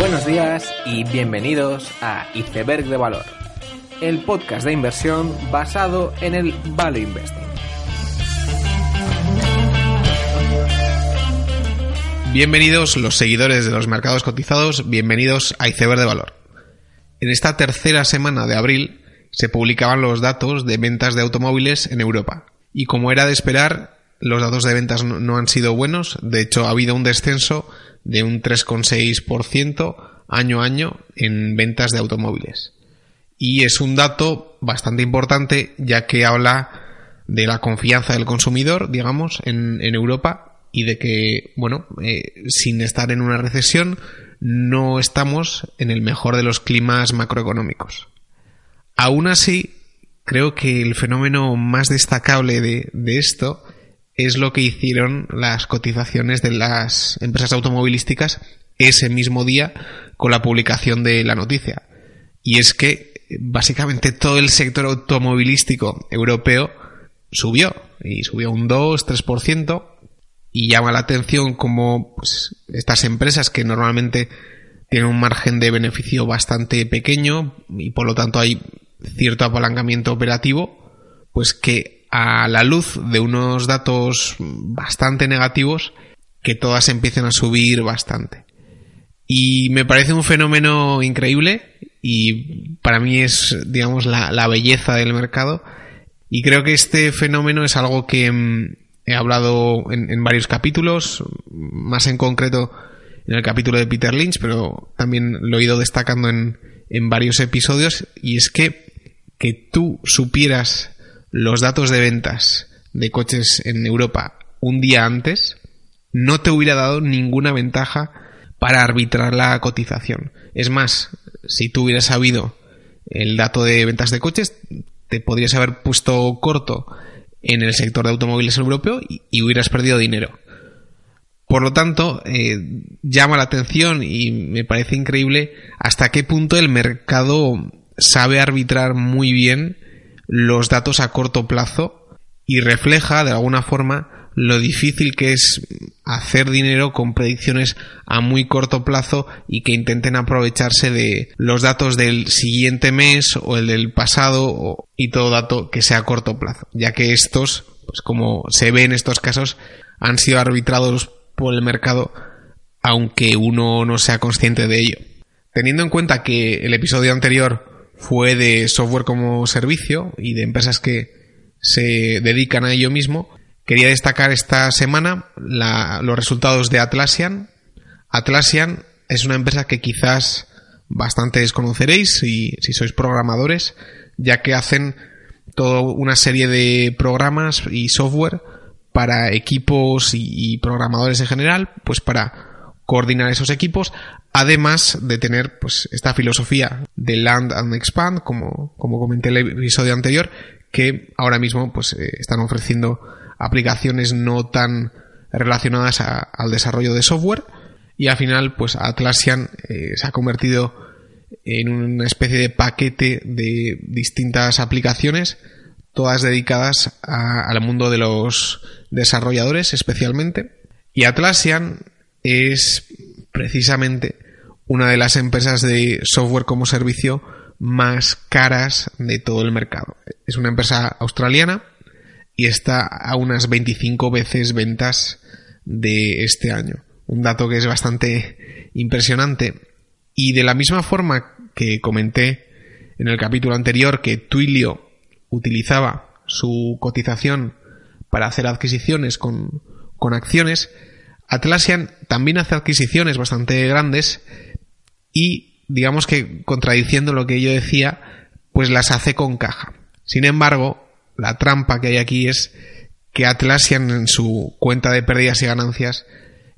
Buenos días y bienvenidos a Iceberg de Valor, el podcast de inversión basado en el Value Investing. Bienvenidos los seguidores de los mercados cotizados, bienvenidos a Iceberg de Valor. En esta tercera semana de abril se publicaban los datos de ventas de automóviles en Europa. Y como era de esperar, los datos de ventas no han sido buenos, de hecho ha habido un descenso de un 3,6% año a año en ventas de automóviles. Y es un dato bastante importante ya que habla de la confianza del consumidor, digamos, en, Europa y de que, bueno, eh, sin estar en una recesión, no estamos en el mejor de los climas macroeconómicos. Aún así, creo que el fenómeno más destacable de, de esto es lo que hicieron las cotizaciones de las empresas automovilísticas ese mismo día con la publicación de la noticia. Y es que básicamente todo el sector automovilístico europeo subió y subió un 2-3% y llama la atención como pues, estas empresas que normalmente tienen un margen de beneficio bastante pequeño y por lo tanto hay cierto apalancamiento operativo, pues que a la luz de unos datos bastante negativos que todas empiecen a subir bastante. Y me parece un fenómeno increíble y para mí es, digamos, la, belleza del mercado. Y creo que este fenómeno es algo que mm, he hablado en, en, varios capítulos, más en concreto en el capítulo de Peter Lynch, pero también lo he ido destacando en, en varios episodios, y es que que tú supieras los datos de ventas de coches en Europa un día antes, no te hubiera dado ninguna ventaja para arbitrar la cotización. Es más, si tú hubieras sabido el dato de ventas de coches, te podrías haber puesto corto en el sector de automóviles europeo y, hubieras perdido dinero. Por lo tanto, eh, llama la atención y me parece increíble hasta qué punto el mercado sabe arbitrar muy bien los datos a corto plazo y refleja de alguna forma lo difícil que es hacer dinero con predicciones a muy corto plazo y que intenten aprovecharse de los datos del siguiente mes o el del pasado y todo dato que sea a corto plazo, ya que estos, pues como se ve en estos casos, han sido arbitrados por el mercado aunque uno no sea consciente de ello. Teniendo en cuenta que el episodio anterior fue de software como servicio y de empresas que se dedican a ello mismo. Quería destacar esta semana los resultados de Atlassian. Atlassian es una empresa que quizás bastante desconoceréis si, si sois programadores, ya que hacen toda una serie de programas y software para equipos y, y programadores en general, pues para coordinar esos equipos, además de tener pues esta filosofía de land and expand, como, como comenté en el episodio anterior, que ahora mismo pues eh, están ofreciendo aplicaciones no tan relacionadas al desarrollo de software y al final pues Atlassian eh, se ha convertido en una especie de paquete de distintas aplicaciones todas dedicadas al mundo de los desarrolladores especialmente. Y Atlassian es precisamente una de las empresas de software como servicio más caras de todo el mercado. Es una empresa australiana y está a unas 25 veces ventas de este año. Un dato que es bastante impresionante. Y de la misma forma que comenté en el capítulo anterior que Twilio utilizaba su cotización para hacer adquisiciones con, con acciones, Atlassian también hace adquisiciones bastante grandes y, digamos que contradiciendo lo que yo decía, pues las hace con caja. Sin embargo, la trampa que hay aquí es que Atlassian en su cuenta de pérdidas y ganancias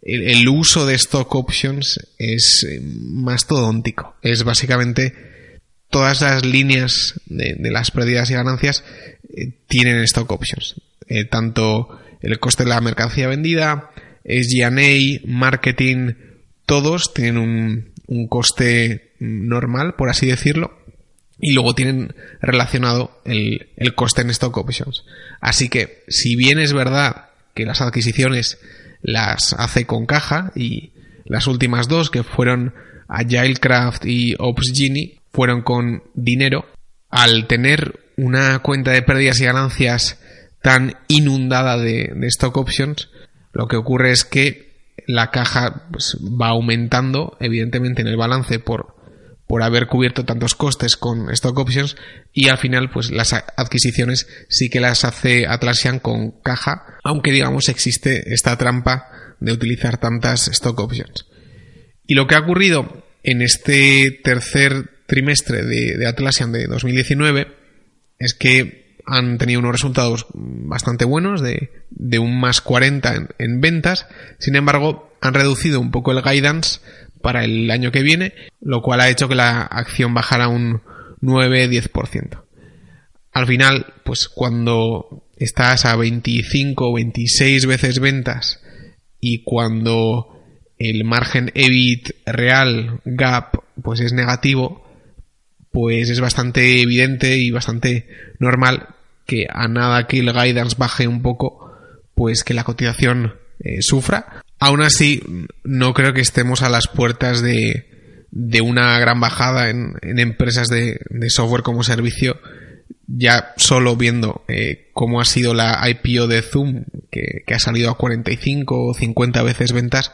el, uso de stock options es eh, mastodóntico. Es básicamente todas las líneas de, las pérdidas y ganancias eh, tienen stock options. Eh, tanto el coste de la mercancía vendida, SG&A, marketing, todos tienen un, un coste normal, por así decirlo, y luego tienen relacionado el, el, coste en stock options. Así que, si bien es verdad que las adquisiciones las hace con caja y las últimas dos que fueron Agilecraft y OpsGenie fueron con dinero. Al tener una cuenta de pérdidas y ganancias tan inundada de, stock options, lo que ocurre es que la caja pues, va aumentando, evidentemente, en el balance por, por haber cubierto tantos costes con stock options y al final pues las adquisiciones sí que las hace Atlassian con caja, aunque digamos existe esta trampa de utilizar tantas stock options. Y lo que ha ocurrido en este tercer trimestre de, Atlassian de 2019 es que han tenido unos resultados bastante buenos de, un más 40 en, en ventas, sin embargo han reducido un poco el guidance para el año que viene, lo cual ha hecho que la acción bajara un 9-10%. Al final, pues cuando estás a 25 o 26 veces ventas y cuando el margen EBIT real gap pues es negativo, pues es bastante evidente y bastante normal que a nada que el guidance baje un poco, pues que la cotización eh, sufra. Aún así, no creo que estemos a las puertas de, de una gran bajada en, empresas de, software como servicio, ya solo viendo eh, cómo ha sido la IPO de Zoom, que, ha salido a 45 o 50 veces ventas,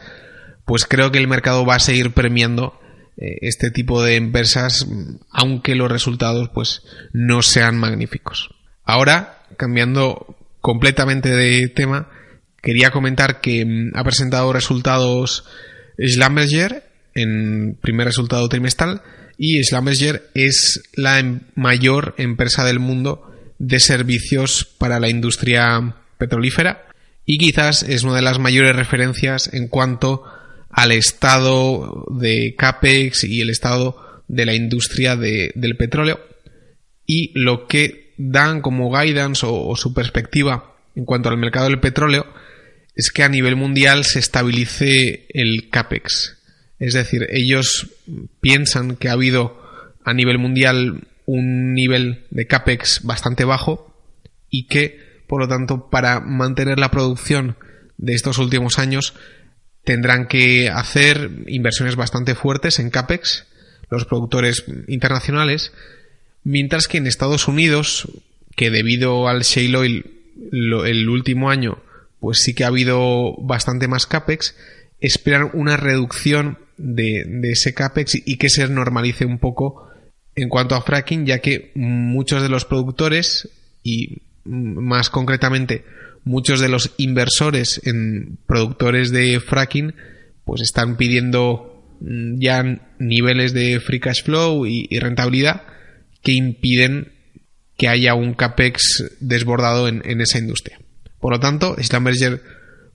pues creo que el mercado va a seguir premiando este tipo de empresas, aunque los resultados pues no sean magníficos. Ahora, cambiando completamente de tema, quería comentar que mm, ha presentado resultados Schlumberger en primer resultado trimestral y Schlumberger es la em, mayor empresa del mundo de servicios para la industria petrolífera y quizás es una de las mayores referencias en cuanto al estado de CAPEX y el estado de la industria del petróleo y lo que dan como guidance o su perspectiva en cuanto al mercado del petróleo es que a nivel mundial se estabilice el CAPEX. Es decir, ellos piensan que ha habido a nivel mundial un nivel de CAPEX bastante bajo y que, por lo tanto, para mantener la producción de estos últimos años tendrán que hacer inversiones bastante fuertes en CAPEX los productores internacionales, mientras que en Estados Unidos, que debido al shale oil el último año pues sí que ha habido bastante más CAPEX. Esperan una reducción de, ese CAPEX y que se normalice un poco en cuanto a fracking, ya que muchos de los productores y más concretamente muchos de los inversores en productores de fracking pues están pidiendo mm, ya niveles de free cash flow y, rentabilidad que impiden que haya un capex desbordado en esa industria. Por lo tanto, Schlumberger,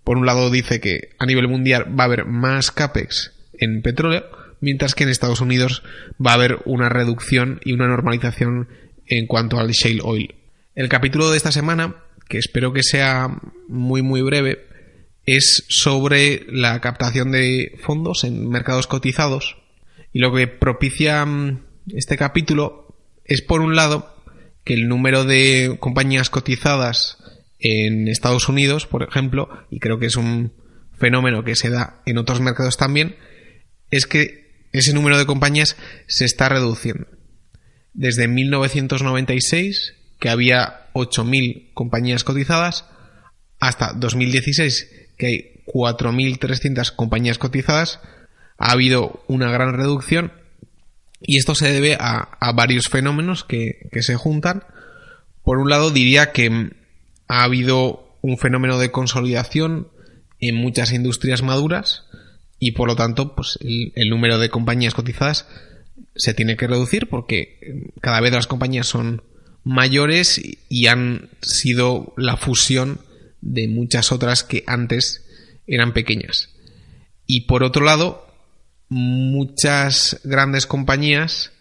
por un lado, dice que a nivel mundial va a haber más capex en petróleo, mientras que en Estados Unidos va a haber una reducción y una normalización en cuanto al shale oil. El capítulo de esta semana, que espero que sea muy muy breve, es sobre la captación de fondos en mercados cotizados. Y lo que propicia mm, este capítulo es, por un lado, que el número de compañías cotizadas en Estados Unidos, por ejemplo, y creo que es un fenómeno que se da en otros mercados también, es que ese número de compañías se está reduciendo. Desde 1996, que había 8.000 compañías cotizadas, hasta 2016, que hay 4.300 compañías cotizadas, ha habido una gran reducción y esto se debe a, varios fenómenos que, que se juntan. Por un lado, diría que ha habido un fenómeno de consolidación en muchas industrias maduras y por lo tanto pues el, número de compañías cotizadas se tiene que reducir porque cada vez las compañías son mayores y han sido la fusión de muchas otras que antes eran pequeñas. Y por otro lado, muchas grandes compañías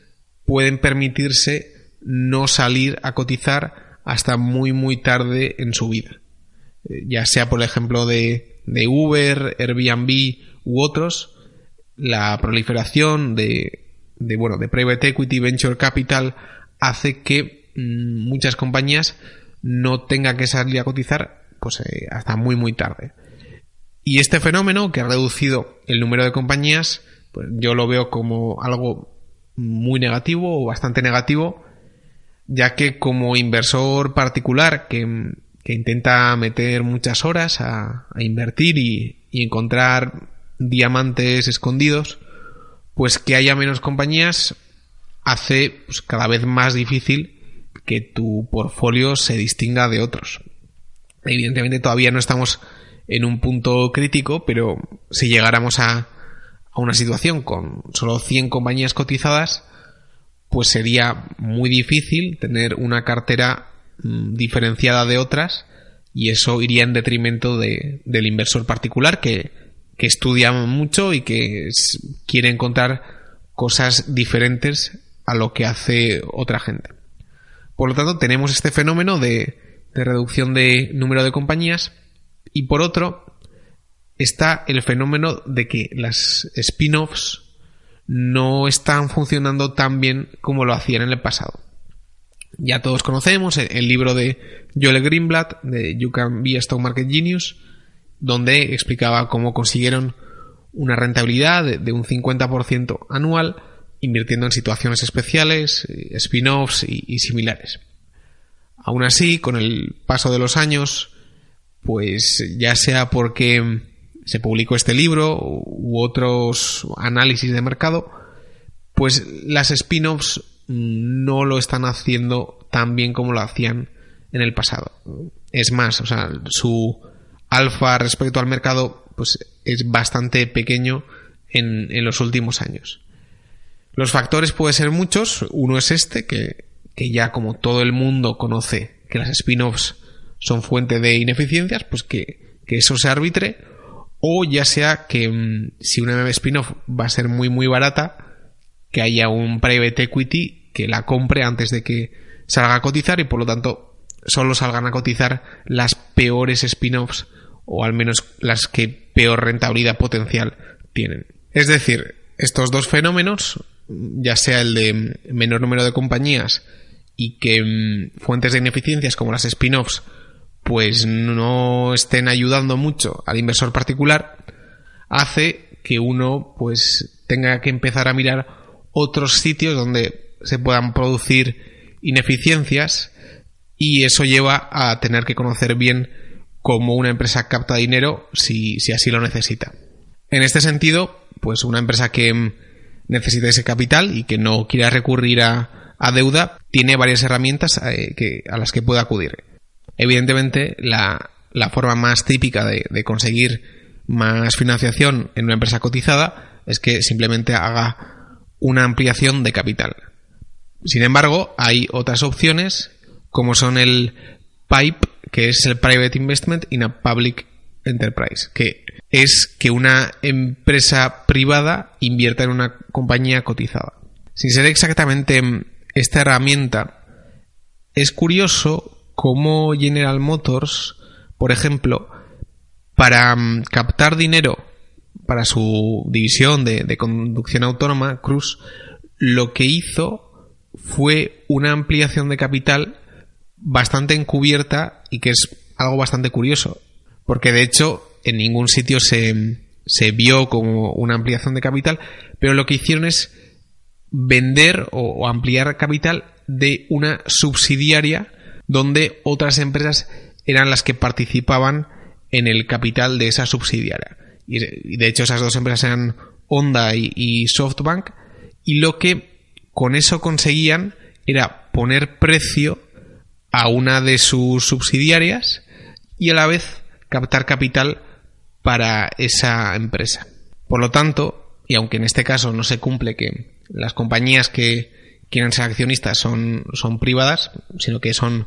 pueden permitirse no salir a cotizar hasta muy muy tarde en su vida. Eh, ya sea por ejemplo de, de Uber, Airbnb u otros, la proliferación de, de, bueno, de private equity, venture capital, hace que muchas compañías no tengan que salir a cotizar pues, eh, hasta muy muy tarde. Y este fenómeno, que ha reducido el número de compañías, pues yo lo veo como algo muy negativo o bastante negativo, ya que como inversor particular que, intenta meter muchas horas a, invertir y, y encontrar diamantes escondidos, pues que haya menos compañías hace pues, cada vez más difícil que tu portfolio se distinga de otros. Evidentemente todavía no estamos en un punto crítico, pero si llegáramos a, a una situación con solo 100 compañías cotizadas, pues sería muy difícil tener una cartera mm, diferenciada de otras y eso iría en detrimento de, del inversor particular que, que estudia mucho y que quiere encontrar cosas diferentes a lo que hace otra gente. Por lo tanto, tenemos este fenómeno de, reducción de número de compañías y por otro está el fenómeno de que las spin-offs no están funcionando tan bien como lo hacían en el pasado. Ya todos conocemos el, libro de Joel Greenblatt de You Can Be a Stock Market Genius, donde explicaba cómo consiguieron una rentabilidad de, un 50% anual invirtiendo en situaciones especiales, eh, spin-offs y, similares. Aún así, con el paso de los años, pues ya sea porque se publicó este libro u otros análisis de mercado, pues las spin-offs no lo están haciendo tan bien como lo hacían en el pasado. Es más, o sea, su alfa respecto al mercado pues es bastante pequeño en, en los últimos años. Los factores pueden ser muchos. Uno es este, que, ya como todo el mundo conoce que las spin-offs son fuente de ineficiencias, pues que, eso se arbitre. O ya sea que mm, si una spin-off va a ser muy muy barata, que haya un private equity que la compre antes de que salga a cotizar y por lo tanto solo salgan a cotizar las peores spin-offs o al menos las que peor rentabilidad potencial tienen. Es decir, estos dos fenómenos ya sea el de menor número de compañías y que mm, fuentes de ineficiencias como las spin-offs pues no estén ayudando mucho al inversor particular, hace que uno pues tenga que empezar a mirar otros sitios donde se puedan producir ineficiencias y eso lleva a tener que conocer bien cómo una empresa capta dinero si, si así lo necesita. En este sentido, pues una empresa que mm, necesita ese capital y que no quiera recurrir a, deuda, tiene varias herramientas eh, que, a las que puede acudir. Evidentemente, la, forma más típica de, de, conseguir más financiación en una empresa cotizada es que simplemente haga una ampliación de capital. Sin embargo, hay otras opciones como son el PIPE, que es el Private Investment in a Public Enterprise, que es que una empresa privada invierta en una compañía cotizada. Sin ser exactamente esta herramienta, es curioso cómo General Motors, por ejemplo, para mm, captar dinero para su división de, de conducción autónoma, Cruz, lo que hizo fue una ampliación de capital bastante encubierta y que es algo bastante curioso. Porque de hecho en ningún sitio se, se vio como una ampliación de capital, pero lo que hicieron es vender o, ampliar capital de una subsidiaria donde otras empresas eran las que participaban en el capital de esa subsidiaria. Y de hecho esas dos empresas eran Honda y, SoftBank y lo que con eso conseguían era poner precio a una de sus subsidiarias y a la vez captar capital para esa empresa. Por lo tanto, y aunque en este caso no se cumple que las compañías que quieran ser accionistas son, son privadas, sino que son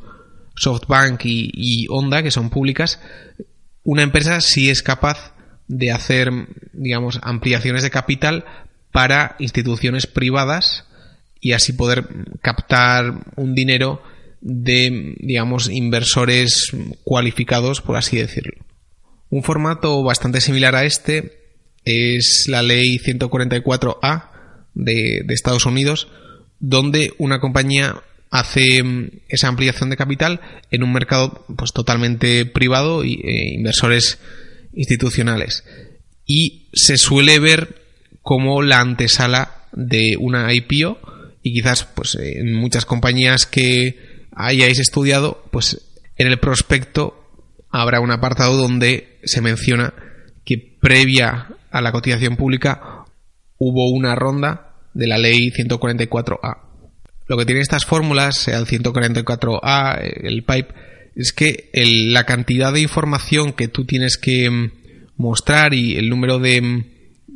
SoftBank y, Honda, que son públicas, una empresa sí es capaz de hacer, digamos, ampliaciones de capital para instituciones privadas y así poder captar un dinero de, digamos, inversores cualificados, por así decirlo. Un formato bastante similar a este es la ley 144A de, Estados Unidos, donde una compañía hace mm, esa ampliación de capital en un mercado pues totalmente privado e inversores institucionales. Y se suele ver como la antesala de una IPO y quizás pues en muchas compañías que hayáis estudiado pues en el prospecto habrá un apartado donde se menciona que previa a la cotización pública hubo una ronda de la ley 144A. Lo que tienen estas fórmulas, sea el 144A, el PIPE, es que la cantidad de información que tú tienes que mm, mostrar y el número de mm,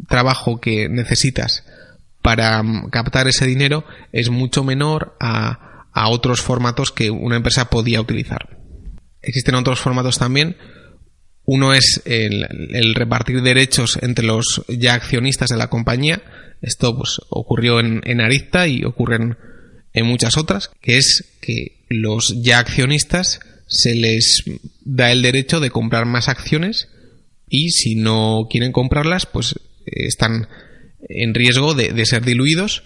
trabajo que necesitas para mm, captar ese dinero es mucho menor a, otros formatos que una empresa podía utilizar. Existen otros formatos también. Uno es el, repartir derechos entre los ya accionistas de la compañía. Esto pues, ocurrió en, en Arista y ocurren en muchas otras, que es que los ya accionistas se les da el derecho de comprar más acciones y si no quieren comprarlas, pues están en riesgo de, ser diluidos.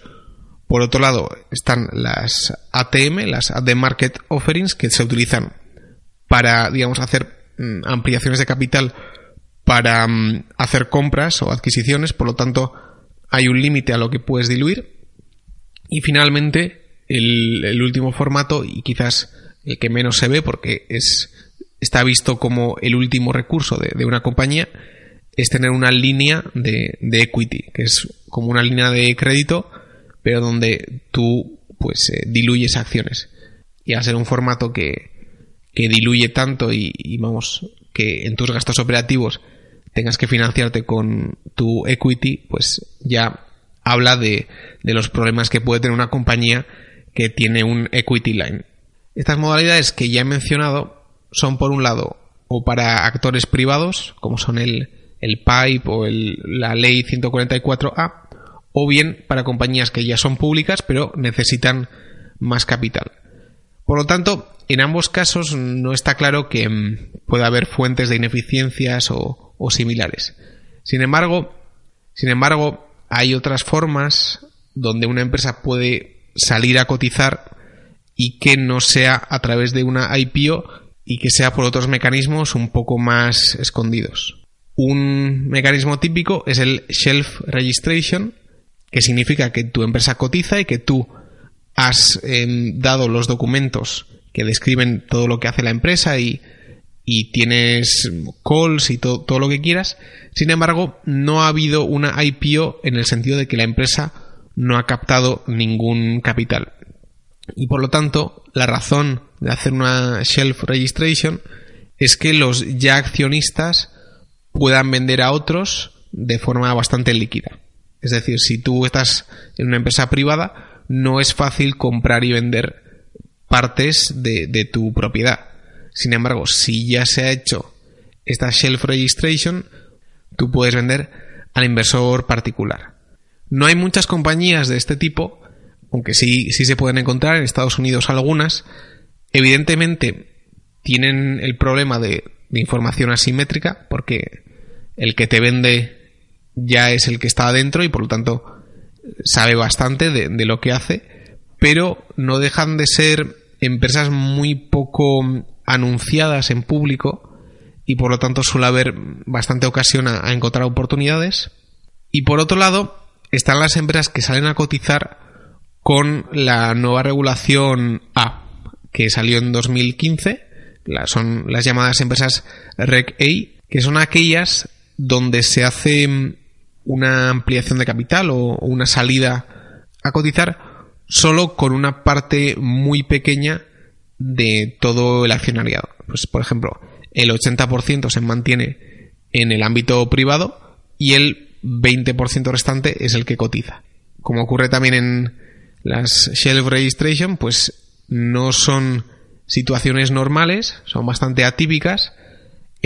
Por otro lado, están las ATM, las At Market Offerings, que se utilizan para, digamos, hacer ampliaciones de capital para mm, hacer compras o adquisiciones, por lo tanto, hay un límite a lo que puedes diluir. Y finalmente, el, último formato, y quizás el que menos se ve porque es, está visto como el último recurso de, de una compañía, es tener una línea de, equity, que es como una línea de crédito, pero donde tú pues eh, diluyes acciones. Y al ser un formato que, diluye tanto y, vamos, que en tus gastos operativos tengas que financiarte con tu equity, pues ya habla de, de los problemas que puede tener una compañía que tiene un equity line. Estas modalidades que ya he mencionado son por un lado o para actores privados, como son el, el PIPE o la ley 144A, o bien para compañías que ya son públicas pero necesitan más capital. Por lo tanto, en ambos casos no está claro que mm, pueda haber fuentes de ineficiencias o, o similares. Sin embargo, sin embargo, hay otras formas donde una empresa puede salir a cotizar y que no sea a través de una IPO y que sea por otros mecanismos un poco más escondidos. Un mecanismo típico es el Shelf Registration, que significa que tu empresa cotiza y que tú has em, dado los documentos que describen todo lo que hace la empresa y, tienes calls y todo, todo lo que quieras. Sin embargo, no ha habido una IPO en el sentido de que la empresa no ha captado ningún capital. Y por lo tanto, la razón de hacer una shelf registration es que los ya accionistas puedan vender a otros de forma bastante líquida. Es decir, si tú estás en una empresa privada, no es fácil comprar y vender partes de, tu propiedad. Sin embargo, si ya se ha hecho esta shelf registration, tú puedes vender al inversor particular. No hay muchas compañías de este tipo, aunque sí, sí se pueden encontrar en Estados Unidos algunas. Evidentemente tienen el problema de, de información asimétrica, porque el que te vende ya es el que está adentro y por lo tanto sabe bastante de, lo que hace, pero no dejan de ser empresas muy poco anunciadas en público y por lo tanto suele haber bastante ocasión a, encontrar oportunidades. Y por otro lado, están las empresas que salen a cotizar con la nueva regulación A, que salió en 2015. son las llamadas empresas Reg A, que son aquellas donde se hace una ampliación de capital o una salida a cotizar solo con una parte muy pequeña de todo el accionariado. Pues, por ejemplo, el 80% se mantiene en el ámbito privado y el 20% restante es el que cotiza. Como ocurre también en las shelf registration, pues no son situaciones normales, son bastante atípicas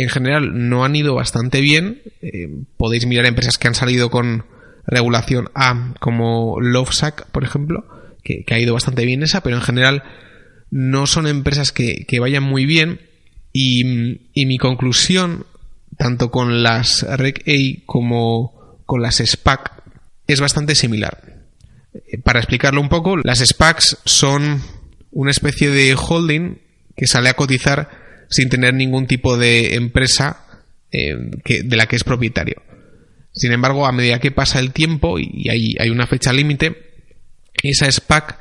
en general no han ido bastante bien. Eh, podéis mirar empresas que han salido con regulación A, como Lovesac, por ejemplo, que, ha ido bastante bien esa, pero en general no son empresas que, vayan muy bien. Y, mi conclusión, tanto con las Reg A como con las SPAC, es bastante similar. Eh, para explicarlo un poco, las SPACs son una especie de holding que sale a cotizar sin tener ningún tipo de empresa eh, que, de la que es propietario. Sin embargo, a medida que pasa el tiempo y hay, hay una fecha límite, esa SPAC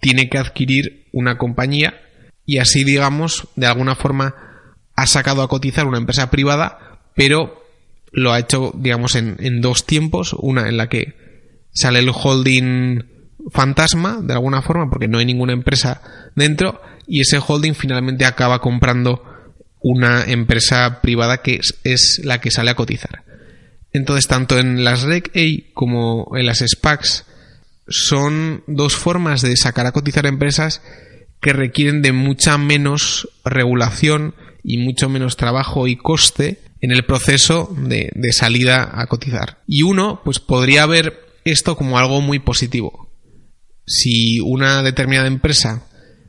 tiene que adquirir una compañía y así, digamos, de alguna forma ha sacado a cotizar una empresa privada, pero lo ha hecho, digamos, en, en dos tiempos. Una en la que sale el holding fantasma, de alguna forma, porque no hay ninguna empresa dentro, y ese holding finalmente acaba comprando una empresa privada que es, la que sale a cotizar. Entonces, tanto en las Reg A como en las SPACs son dos formas de sacar a cotizar empresas que requieren de mucha menos regulación y mucho menos trabajo y coste en el proceso de, de salida a cotizar. Y uno, pues podría ver esto como algo muy positivo. Si una determinada empresa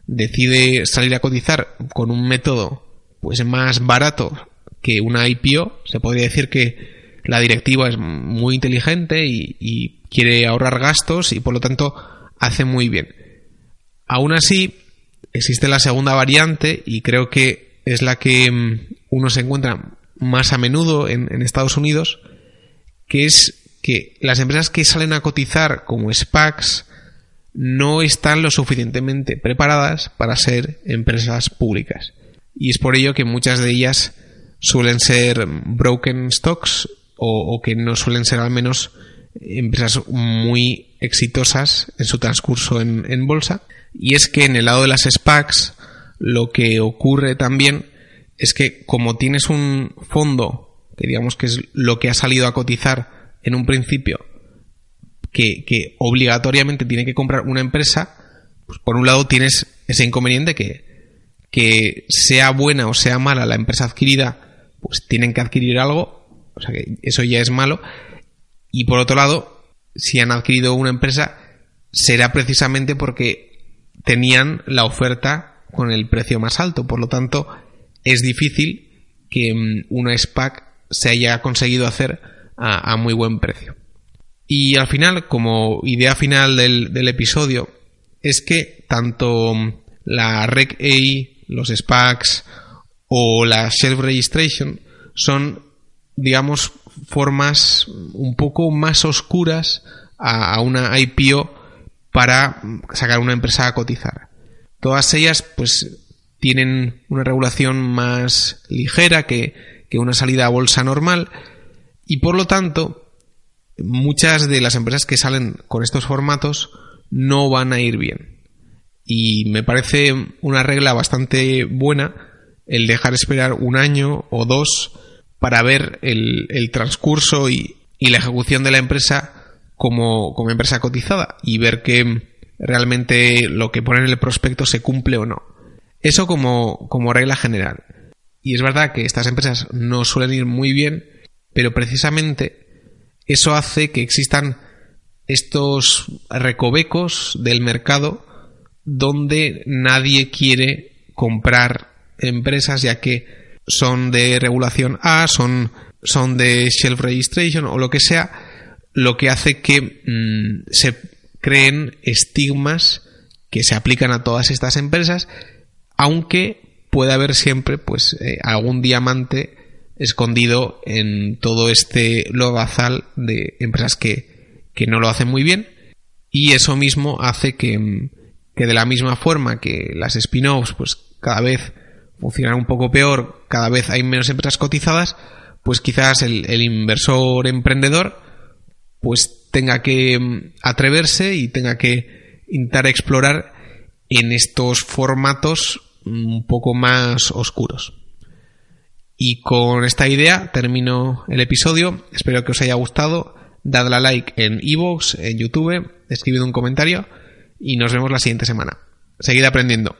decide salir a cotizar con un método pues más barato que una IPO, se podría decir que la directiva es muy inteligente y, quiere ahorrar gastos y por lo tanto hace muy bien. Aún así, existe la segunda variante y creo que es la que mm, uno se encuentra más a menudo en, en Estados Unidos, que es que las empresas que salen a cotizar como SPACs no están lo suficientemente preparadas para ser empresas públicas. Y es por ello que muchas de ellas suelen ser broken stocks o, que no suelen ser al menos empresas muy exitosas en su transcurso en, en, bolsa. Y es que en el lado de las SPACs lo que ocurre también es que como tienes un fondo, que digamos que es lo que ha salido a cotizar en un principio, que, obligatoriamente tiene que comprar una empresa, pues por un lado tienes ese inconveniente que, que sea buena o sea mala la empresa adquirida, pues tienen que adquirir algo, o sea que eso ya es malo. Y por otro lado, si han adquirido una empresa, será precisamente porque tenían la oferta con el precio más alto. Por lo tanto, es difícil que mm, una SPAC se haya conseguido hacer a muy buen precio. Y al final, como idea final del, episodio, es que tanto la Reg A, los SPACs o la Shelf Registration son, digamos, formas un poco más oscuras a, una IPO para sacar una empresa a cotizar. Todas ellas, pues, tienen una regulación más ligera que, que una salida a bolsa normal y por lo tanto muchas de las empresas que salen con estos formatos no van a ir bien. Y me parece una regla bastante buena el dejar esperar un año o dos para ver el, transcurso y, la ejecución de la empresa como, como empresa cotizada y ver que realmente lo que pone en el prospecto se cumple o no. Eso como, como regla general. Y es verdad que estas empresas no suelen ir muy bien, pero precisamente eso hace que existan estos recovecos del mercado donde nadie quiere comprar empresas ya que son de regulación A, son, son de shelf registration o lo que sea, lo que hace que mm, se creen estigmas que se aplican a todas estas empresas, aunque puede haber siempre pues eh, algún diamante escondido en todo este lodazal de empresas que, que no lo hacen muy bien y eso mismo hace que, que de la misma forma que las spin-offs pues cada vez funcionan un poco peor, cada vez hay menos empresas cotizadas, pues quizás el, el inversor emprendedor pues tenga que atreverse y tenga que intentar explorar en estos formatos un poco más oscuros. Y con esta idea termino el episodio. Espero que os haya gustado. Dadle a like en iVoox, en YouTube, escribid un comentario y nos vemos la siguiente semana. Seguid aprendiendo.